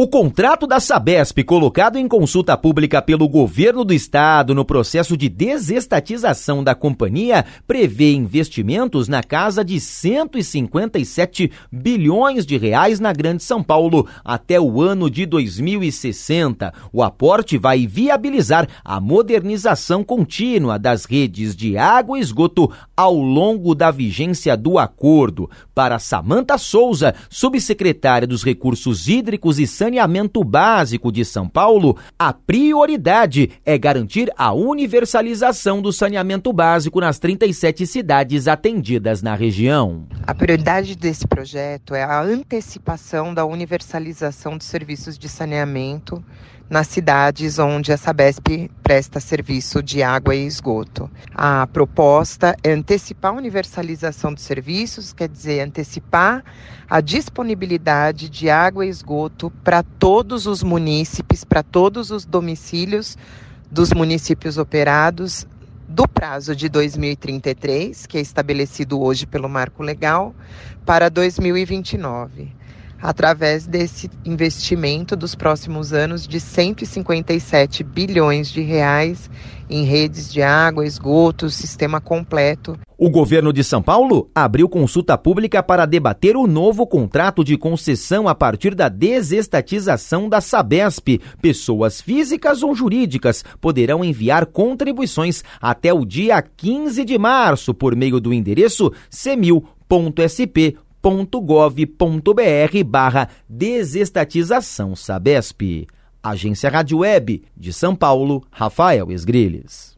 O contrato da Sabesp, colocado em consulta pública pelo governo do estado no processo de desestatização da companhia, prevê investimentos na casa de 157 bilhões de reais na Grande São Paulo até o ano de 2060. O aporte vai viabilizar a modernização contínua das redes de água e esgoto ao longo da vigência do acordo. Para Samanta Souza, subsecretária dos Recursos Hídricos e saneamento básico de São Paulo, a prioridade é garantir a universalização do saneamento básico nas 37 cidades atendidas na região. A prioridade desse projeto é a antecipação da universalização dos serviços de saneamento nas cidades onde a Sabesp presta serviço de água e esgoto. A proposta é antecipar a universalização dos serviços, quer dizer, antecipar a disponibilidade de água e esgoto para todos os munícipes, para todos os domicílios dos municípios operados do prazo de 2033, que é estabelecido hoje pelo marco legal, para 2029 através desse investimento dos próximos anos de 157 bilhões de reais em redes de água, esgoto, sistema completo. O governo de São Paulo abriu consulta pública para debater o novo contrato de concessão a partir da desestatização da Sabesp. Pessoas físicas ou jurídicas poderão enviar contribuições até o dia 15 de março por meio do endereço cemil.sp gov.br barra desestatização Sabesp. Agência Rádio Web de São Paulo, Rafael Esgrilles.